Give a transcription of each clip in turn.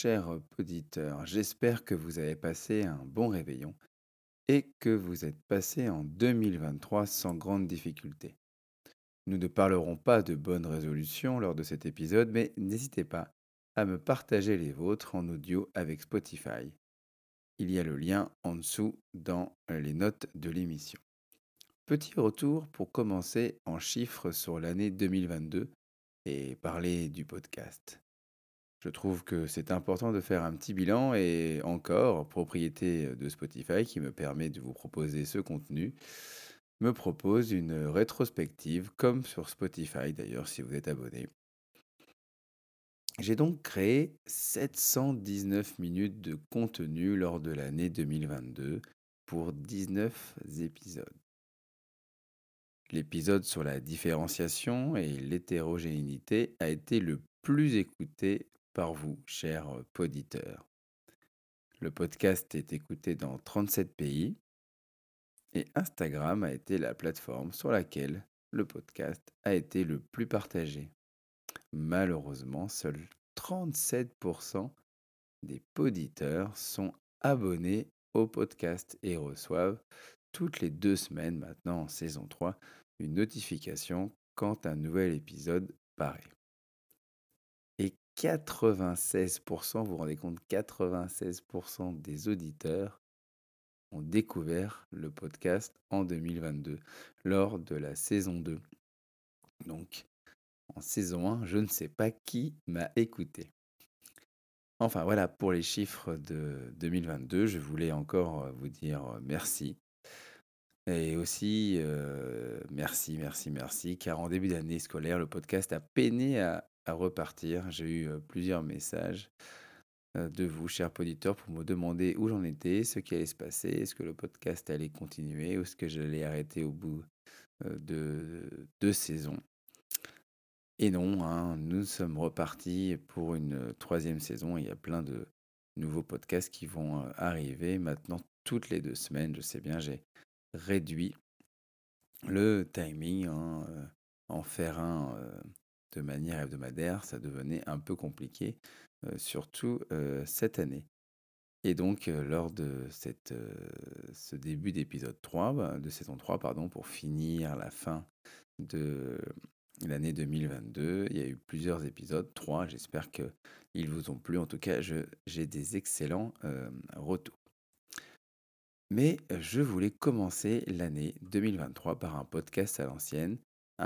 chers auditeurs, j'espère que vous avez passé un bon réveillon et que vous êtes passé en 2023 sans grande difficulté. Nous ne parlerons pas de bonnes résolutions lors de cet épisode, mais n'hésitez pas à me partager les vôtres en audio avec Spotify. Il y a le lien en dessous dans les notes de l'émission. Petit retour pour commencer en chiffres sur l'année 2022 et parler du podcast. Je trouve que c'est important de faire un petit bilan et encore, propriété de Spotify qui me permet de vous proposer ce contenu, me propose une rétrospective comme sur Spotify d'ailleurs si vous êtes abonné. J'ai donc créé 719 minutes de contenu lors de l'année 2022 pour 19 épisodes. L'épisode sur la différenciation et l'hétérogénéité a été le plus écouté par vous, chers auditeurs. Le podcast est écouté dans 37 pays et Instagram a été la plateforme sur laquelle le podcast a été le plus partagé. Malheureusement, seuls 37% des auditeurs sont abonnés au podcast et reçoivent toutes les deux semaines maintenant en saison 3 une notification quand un nouvel épisode paraît. 96%, vous vous rendez compte, 96% des auditeurs ont découvert le podcast en 2022 lors de la saison 2. Donc, en saison 1, je ne sais pas qui m'a écouté. Enfin voilà pour les chiffres de 2022. Je voulais encore vous dire merci. Et aussi, euh, merci, merci, merci, car en début d'année scolaire, le podcast a peiné à, repartir. J'ai eu plusieurs messages de vous, chers auditeurs, pour me demander où j'en étais, ce qui allait se passer, est-ce que le podcast allait continuer ou est-ce que j'allais arrêter au bout de deux saisons. Et non, hein, nous sommes repartis pour une troisième saison. Il y a plein de nouveaux podcasts qui vont arriver maintenant toutes les deux semaines. Je sais bien, j'ai réduit le timing, hein, en faire un de manière hebdomadaire, ça devenait un peu compliqué, euh, surtout euh, cette année. Et donc, euh, lors de cette, ce début d'épisode 3, bah, de saison 3, pardon, pour finir la fin de l'année 2022, il y a eu plusieurs épisodes, 3, j'espère qu'ils vous ont plu. En tout cas, j'ai des excellents retours. Mais je voulais commencer l'année 2023 par un podcast à l'ancienne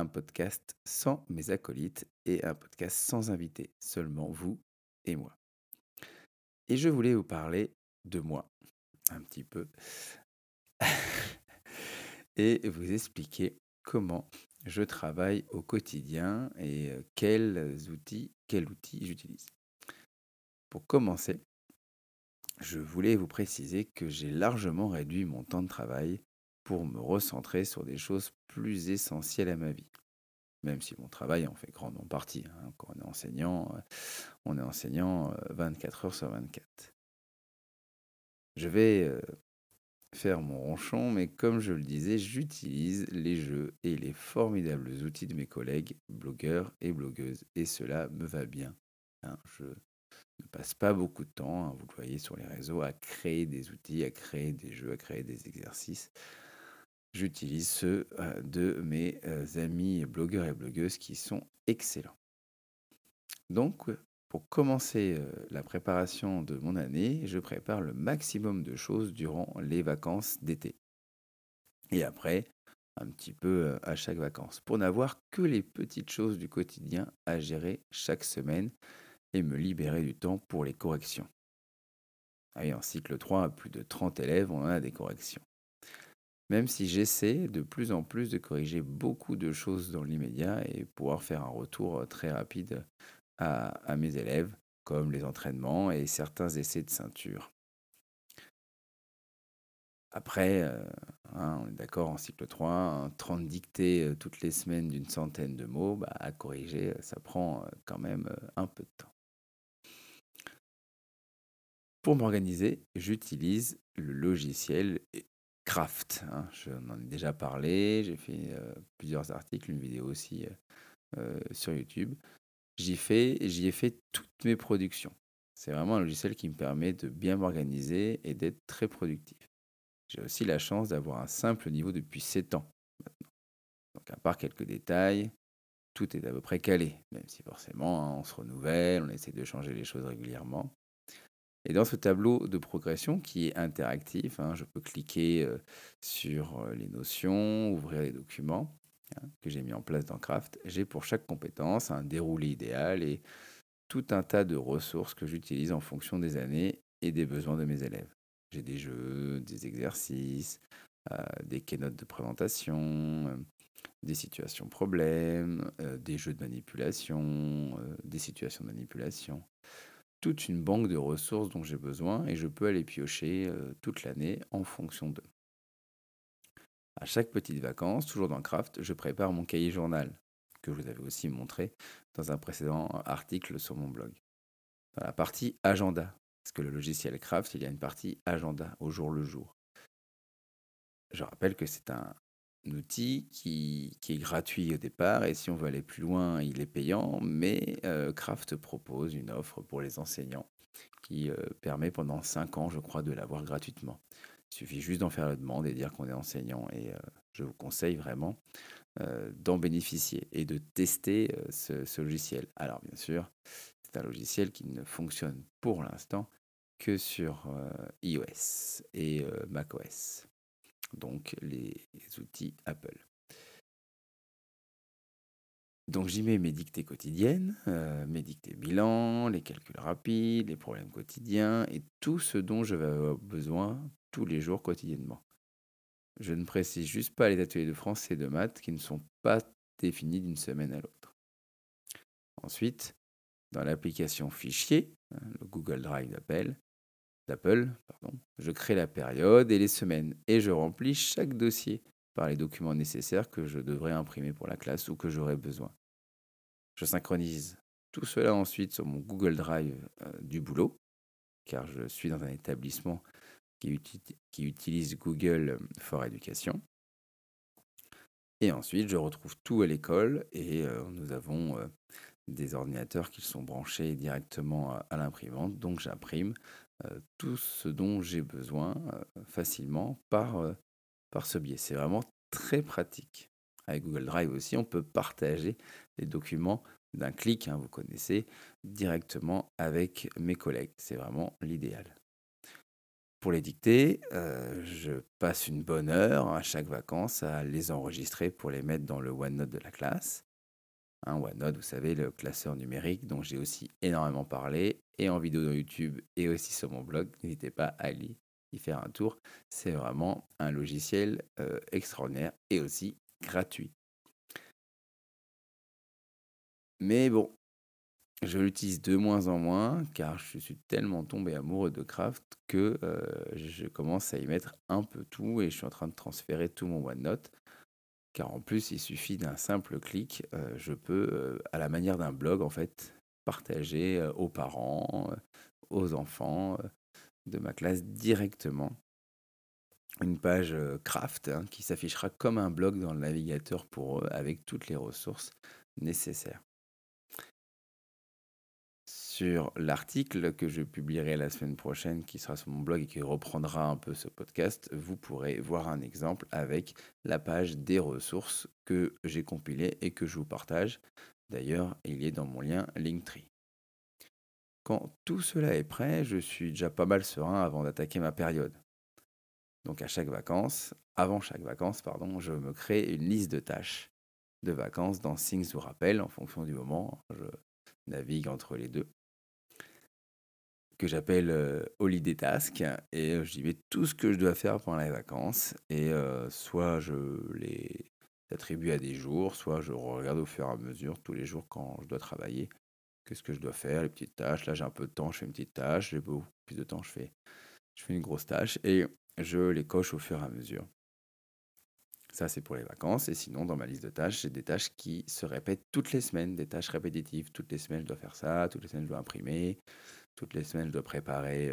podcast sans mes acolytes et un podcast sans invités, seulement vous et moi. Et je voulais vous parler de moi, un petit peu, et vous expliquer comment je travaille au quotidien et euh, quels outils j'utilise. Pour commencer, je voulais vous préciser que j'ai largement réduit mon temps de travail pour me recentrer sur des choses plus essentielles à ma vie. Même si mon travail en fait grandement partie. Hein. Quand on est enseignant, euh, on est enseignant 24 euh, heures sur 24. Je vais euh, faire mon ronchon, mais comme je le disais, j'utilise les jeux et les formidables outils de mes collègues, blogueurs et blogueuses. Et cela me va bien. Hein. Je ne passe pas beaucoup de temps, hein, vous le voyez sur les réseaux, à créer des outils, à créer des jeux, à créer des exercices j'utilise ceux euh, de mes euh, amis blogueurs et blogueuses qui sont excellents. Donc, pour commencer euh, la préparation de mon année, je prépare le maximum de choses durant les vacances d'été. Et après, un petit peu à chaque vacances, pour n'avoir que les petites choses du quotidien à gérer chaque semaine et me libérer du temps pour les corrections. En cycle 3, à plus de 30 élèves, on en a des corrections. Même si j'essaie de plus en plus de corriger beaucoup de choses dans l'immédiat et pouvoir faire un retour euh, très rapide à, mes élèves, comme les entraînements et certains essais de ceinture. Après, euh, hein, on est d'accord en cycle 3, 30 dictées euh, toutes les semaines d'une centaine de mots, bah, à corriger, ça prend quand même un peu de temps. Pour m'organiser, j'utilise le logiciel craft. Hein. J'en ai déjà parlé, j'ai fait euh, plusieurs articles, une vidéo aussi euh, euh, sur YouTube. J'y, fais, j'y ai fait toutes mes productions. C'est vraiment un logiciel qui me permet de bien m'organiser et d'être très productif. J'ai aussi la chance d'avoir un simple niveau depuis 7 ans maintenant. Donc à part quelques détails, tout est à peu près calé, même si forcément hein, on se renouvelle, on essaie de changer les choses régulièrement. Et dans ce tableau de progression qui est interactif, hein, je peux cliquer euh, sur euh, les notions, ouvrir les documents hein, que j'ai mis en place dans Craft. J'ai pour chaque compétence un déroulé idéal et tout un tas de ressources que j'utilise en fonction des années et des besoins de mes élèves. J'ai des jeux, des exercices, euh, des keynotes de présentation, des situations problèmes, des jeux de manipulation, des situations de manipulation toute une banque de ressources dont j'ai besoin et je peux aller piocher toute l'année en fonction d'eux. À chaque petite vacances, toujours dans Craft, je prépare mon cahier journal, que je vous avais aussi montré dans un précédent article sur mon blog. Dans la partie agenda, parce que le logiciel Craft, il y a une partie agenda, au jour le jour. Je rappelle que c'est un, outil qui, est gratuit au départ et si on veut aller plus loin, il est payant, mais euh, Craft propose une offre pour les enseignants qui euh, permet pendant 5 ans, je crois, de l'avoir gratuitement. Il suffit juste d'en faire la demande et dire qu'on est enseignant et euh, je vous conseille vraiment d'en bénéficier et de tester ce, logiciel. Alors bien sûr, c'est un logiciel qui ne fonctionne pour l'instant que sur iOS et macOS donc les outils Apple. Donc j'y mets mes dictées quotidiennes, euh, mes dictées bilan, les calculs rapides, les problèmes quotidiens et tout ce dont je vais avoir besoin tous les jours quotidiennement. Je ne précise juste pas les ateliers de français et de maths qui ne sont pas définis d'une semaine à l'autre. Ensuite, dans l'application fichier, hein, le Google Drive d'Apple, d'Apple, pardon, je crée la période et les semaines et je remplis chaque dossier par les documents nécessaires que je devrais imprimer pour la classe ou que j'aurai besoin. Je synchronise tout cela ensuite sur mon Google Drive euh, du boulot, car je suis dans un établissement qui, utilise Google for Education. Et ensuite, je retrouve tout à l'école et euh, nous avons euh, des ordinateurs qui sont branchés directement à l'imprimante, donc j'imprime euh, tout ce dont j'ai besoin euh, facilement par, euh, par ce biais. C'est vraiment très pratique. Avec Google Drive aussi, on peut partager les documents d'un clic, hein, vous connaissez, directement avec mes collègues. C'est vraiment l'idéal. Pour les dictées, je passe une bonne heure à chaque vacances à les enregistrer pour les mettre dans le OneNote de la classe. Un OneNote, vous savez, le classeur numérique dont j'ai aussi énormément parlé, et en vidéo dans YouTube et aussi sur mon blog. N'hésitez pas à aller y faire un tour. C'est vraiment un logiciel euh, extraordinaire et aussi gratuit. Mais bon, je l'utilise de moins en moins car je suis tellement tombé amoureux de Craft que euh, je commence à y mettre un peu tout et je suis en train de transférer tout mon OneNote car en plus, il suffit d'un simple clic, euh, je peux, euh, à la manière d'un blog, en fait, partager euh, aux parents, aux enfants de ma classe directement. Une page craft hein, qui s'affichera comme un blog dans le navigateur pour eux avec toutes les ressources nécessaires sur l'article que je publierai la semaine prochaine, qui sera sur mon blog et qui reprendra un peu ce podcast, vous pourrez voir un exemple avec la page des ressources que j'ai compilées et que je vous partage. D'ailleurs, il est dans mon lien Linktree. Quand tout cela est prêt, je suis déjà pas mal serein avant d'attaquer ma période. Donc à chaque vacances, avant chaque vacances, pardon, je me crée une liste de tâches de vacances dans Things ou Rappel en fonction du moment. Je navigue entre les deux que j'appelle euh, Holiday Task et euh, j'y mets tout ce que je dois faire pendant les vacances et euh, soit je les attribue à des jours, soit je regarde au fur et à mesure tous les jours quand je dois travailler qu'est-ce que je dois faire, les petites tâches. Là j'ai un peu de temps, je fais une petite tâche, j'ai beaucoup plus de temps, je fais, je fais une grosse tâche et je les coche au fur et à mesure. Ça, c'est pour les vacances. Et sinon, dans ma liste de tâches, j'ai des tâches qui se répètent toutes les semaines, des tâches répétitives. Toutes les semaines, je dois faire ça. Toutes les semaines, je dois imprimer. Toutes les semaines, je dois préparer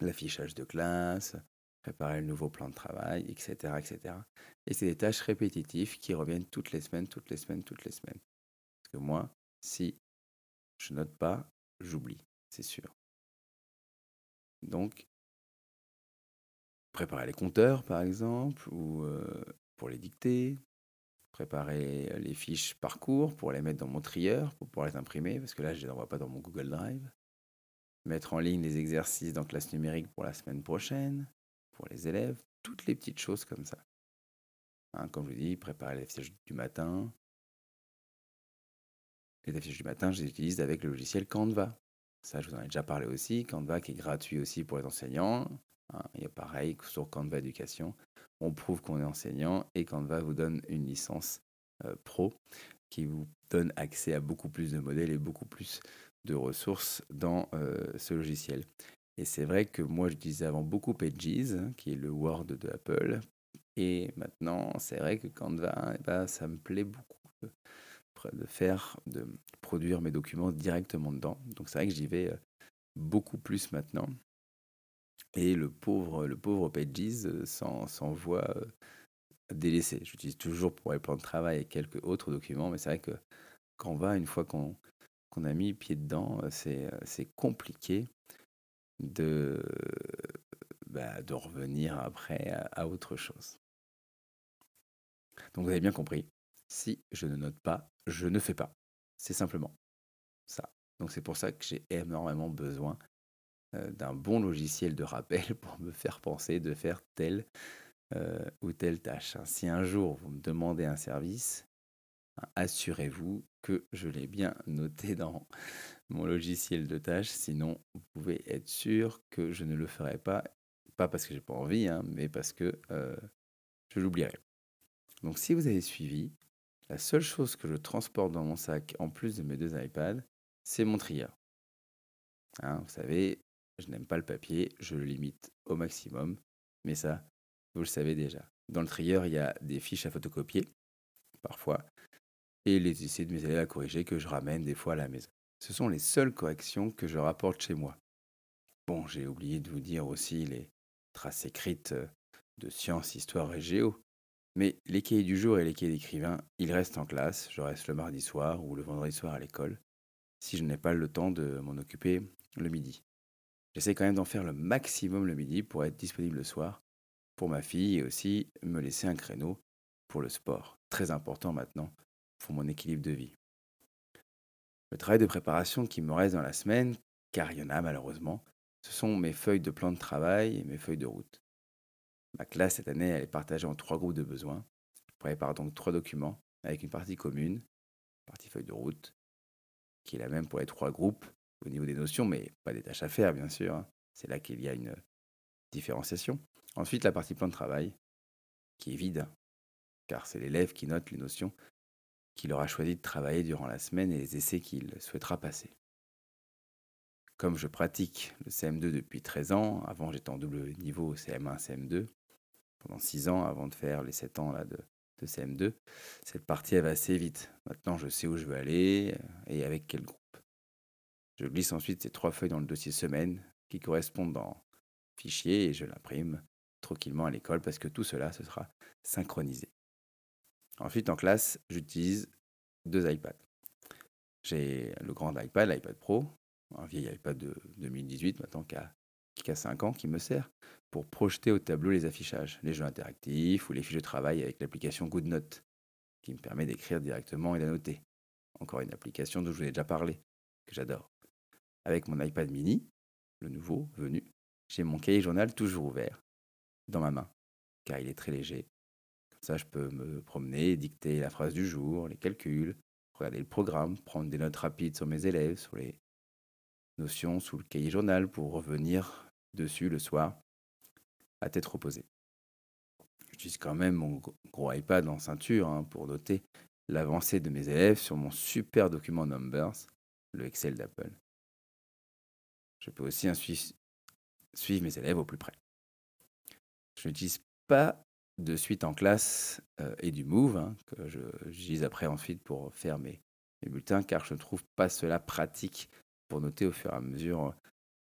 l'affichage de classe, préparer le nouveau plan de travail, etc. etc. Et c'est des tâches répétitives qui reviennent toutes les semaines, toutes les semaines, toutes les semaines. Parce que moi, si je note pas, j'oublie. c'est sûr. Donc, préparer les compteurs, par exemple, ou pour les dicter, préparer les fiches parcours pour les mettre dans mon trieur, pour pouvoir les imprimer, parce que là, je ne les envoie pas dans mon Google Drive. Mettre en ligne les exercices dans classe numérique pour la semaine prochaine, pour les élèves, toutes les petites choses comme ça. Hein, comme je vous dis, préparer les fiches du matin. Les affiches du matin, je les utilise avec le logiciel Canva. Ça, je vous en ai déjà parlé aussi. Canva qui est gratuit aussi pour les enseignants. Hein, il y a pareil sur Canva Éducation. On prouve qu'on est enseignant et Canva vous donne une licence euh, pro qui vous donne accès à beaucoup plus de modèles et beaucoup plus de ressources dans euh, ce logiciel. Et c'est vrai que moi, j'utilisais avant beaucoup Pages, hein, qui est le Word de Apple. Et maintenant, c'est vrai que Canva, eh ben, ça me plaît beaucoup de faire, de produire mes documents directement dedans. Donc c'est vrai que j'y vais euh, beaucoup plus maintenant. Et le pauvre, le pauvre Pages euh, s'en voit euh, délaissé. J'utilise toujours pour les plans de travail et quelques autres documents, mais c'est vrai que Canva, une fois qu'on a mis pied dedans, c'est compliqué de, bah, revenir après à autre chose. Donc vous avez bien compris, si je ne note pas, je ne fais pas. C'est simplement ça. Donc c'est pour ça que j'ai énormément besoin euh, d'un bon logiciel de rappel pour me faire penser de faire telle euh, ou telle tâche. Si un jour vous me demandez un service, assurez-vous que je l'ai bien noté dans mon logiciel de tâche. Sinon, vous pouvez être sûr que je ne le ferai pas. Pas parce que j'ai pas envie, hein, mais parce que euh, je l'oublierai. Donc si vous avez suivi, la seule chose que je transporte dans mon sac, en plus de mes deux iPads, c'est mon trieur. Hein, vous savez, je n'aime pas le papier, je le limite au maximum, mais ça, vous le savez déjà. Dans le trieur, il y a des fiches à photocopier, parfois, et les essais de mes élèves à corriger que je ramène des fois à la maison. Ce sont les seules corrections que je rapporte chez moi. Bon, j'ai oublié de vous dire aussi les traces écrites de sciences, histoire et géo, mais les cahiers du jour et les cahiers d'écrivain, ils restent en classe. Je reste le mardi soir ou le vendredi soir à l'école, si je n'ai pas le temps de m'en occuper le midi. J'essaie quand même d'en faire le maximum le midi pour être disponible le soir pour ma fille et aussi me laisser un créneau pour le sport. Très important maintenant pour mon équilibre de vie. Le travail de préparation qui me reste dans la semaine, car il y en a malheureusement, ce sont mes feuilles de plan de travail et mes feuilles de route. Ma classe, cette année, elle est partagée en trois groupes de besoins. Je prépare donc trois documents avec une partie commune, partie feuille de route, qui est la même pour les trois groupes au niveau des notions, mais pas des tâches à faire, bien sûr. Hein. C'est là qu'il y a une différenciation. Ensuite, la partie plan de travail, qui est vide, car c'est l'élève qui note les notions qu'il aura choisi de travailler durant la semaine et les essais qu'il souhaitera passer. Comme je pratique le CM2 depuis 13 ans, avant j'étais en double niveau CM1, CM2, pendant 6 ans avant de faire les 7 ans là, de, CM2. Cette partie, elle va assez vite. Maintenant, je sais où je veux aller euh, et avec quel groupe. Je glisse ensuite ces trois feuilles dans le dossier semaine qui correspondent dans fichier et je l'imprime tranquillement à l'école parce que tout cela, ce sera synchronisé. Ensuite, en classe, j'utilise deux iPads. J'ai le grand iPad, l'iPad Pro, un vieil iPad de 2018 maintenant qui a, qui a 5 ans, qui me sert pour projeter au tableau les affichages, les jeux interactifs ou les fiches de travail avec l'application GoodNote, qui me permet d'écrire directement et d'annoter. Encore une application dont je vous ai déjà parlé, que j'adore. Avec mon iPad mini, le nouveau venu, j'ai mon cahier journal toujours ouvert, dans ma main, car il est très léger. Ça, je peux me promener, dicter la phrase du jour, les calculs, regarder le programme, prendre des notes rapides sur mes élèves, sur les notions sous le cahier journal pour revenir dessus le soir à tête reposée. J'utilise quand même mon gros iPad en ceinture hein, pour noter l'avancée de mes élèves sur mon super document Numbers, le Excel d'Apple. Je peux aussi suivre mes élèves au plus près. Je n'utilise pas de suite en classe euh, et du Move, hein, que j'utilise après ensuite pour faire mes, bulletins, car je ne trouve pas cela pratique pour noter au fur et à mesure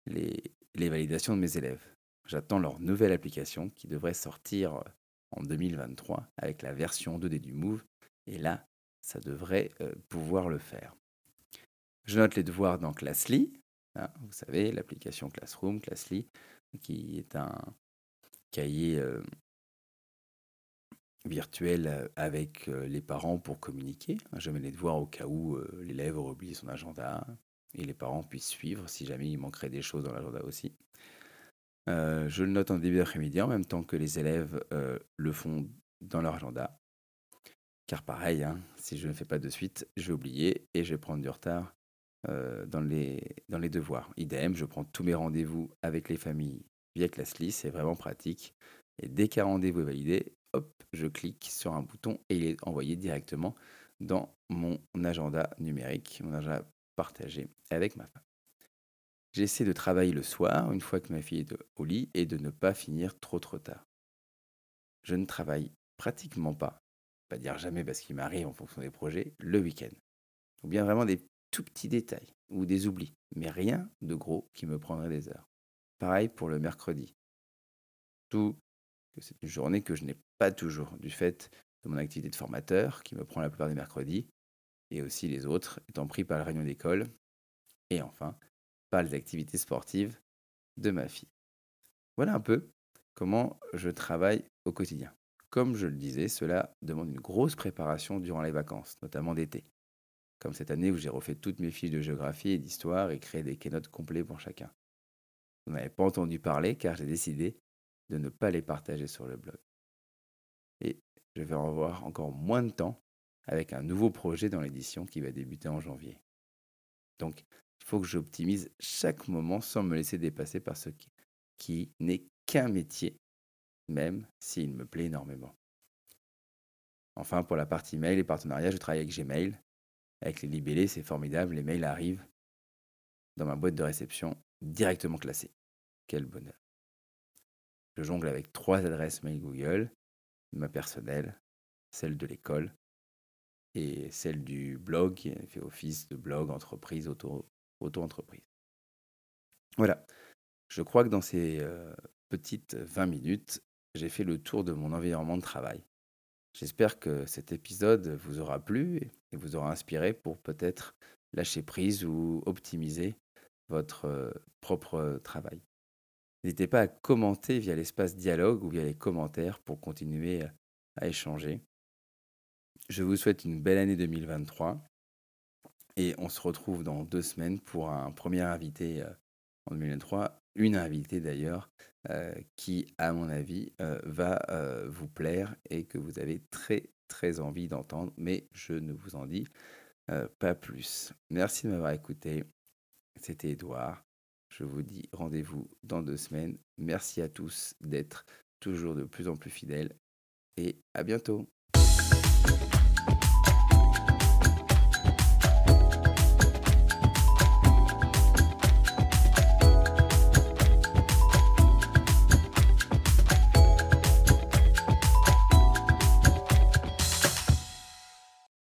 les, les validations de mes élèves. J'attends leur nouvelle application qui devrait sortir euh, en 2023 avec la version 2D du Move. Et là, ça devrait euh, pouvoir le faire. Je note les devoirs dans Classly, Hein, vous savez, l'application Classroom, Classly, qui est un cahier virtuel avec les parents pour communiquer. Je mets les devoirs au cas où l'élève aurait oublié son agenda et les parents puissent suivre si jamais il manquerait des choses dans l'agenda aussi. je le note en début d'après-midi en même temps que les élèves le font dans leur agenda. Car pareil, hein, si je ne fais pas de suite, je vais oublier et je vais prendre du retard dans, les, dans les devoirs. Idem, je prends tous mes rendez-vous avec les familles via Classly, c'est vraiment pratique. Et dès qu'un rendez-vous est validé, je clique sur un bouton et il est envoyé directement dans mon agenda numérique, mon agenda partagé avec ma femme. J'essaie de travailler le soir, une fois que ma fille est au lit, et de ne pas finir trop trop tard. Je ne travaille pratiquement pas, pas dire jamais parce qu'il m'arrive en fonction des projets, le week-end. Ou bien vraiment des tout petits détails ou des oublis, mais rien de gros qui me prendrait des heures. Pareil pour le mercredi. Tout c'est une journée que je n'ai pas toujours, du fait de mon activité de formateur qui me prend la plupart des mercredis, et aussi les autres étant pris par la réunion d'école, et enfin par les activités sportives de ma fille. Voilà un peu comment je travaille au quotidien. Comme je le disais, cela demande une grosse préparation durant les vacances, notamment d'été. Comme cette année où j'ai refait toutes mes fiches de géographie et d'histoire et créé des keynotes complets pour chacun. Vous n'avez pas entendu parler car j'ai décidé de ne pas les partager sur le blog. Et je vais avoir encore moins de temps avec un nouveau projet dans l'édition qui va débuter en janvier. Donc, il faut que j'optimise chaque moment sans me laisser dépasser par ce qui, qui n'est qu'un métier, même s'il me plaît énormément. Enfin, pour la partie mail et partenariat, je travaille avec Gmail. Avec les libellés, c'est formidable, les mails arrivent dans ma boîte de réception directement classés. Quel bonheur. Je jongle avec trois adresses mail Google, ma personnelle, celle de l'école et celle du blog qui fait office de blog, entreprise, auto-entreprise. voilà. Je crois que dans ces euh, petites 20 minutes, j'ai fait le tour de mon environnement de travail. J'espère que cet épisode vous aura plu et vous aura inspiré pour peut-être lâcher prise ou optimiser votre euh, propre travail. N'hésitez pas à commenter via l'espace dialogue ou via les commentaires pour continuer à échanger. Je vous souhaite une belle année 2023 et on se retrouve dans deux semaines pour un premier invité euh, en 2023, une invitée d'ailleurs euh, qui, à mon avis, euh, va vous plaire et que vous avez très très envie d'entendre, mais je ne vous en dis pas plus. Merci de m'avoir écouté. C'était Edouard. Je vous dis rendez-vous dans deux semaines. Merci à tous d'être toujours de plus en plus fidèles et à bientôt.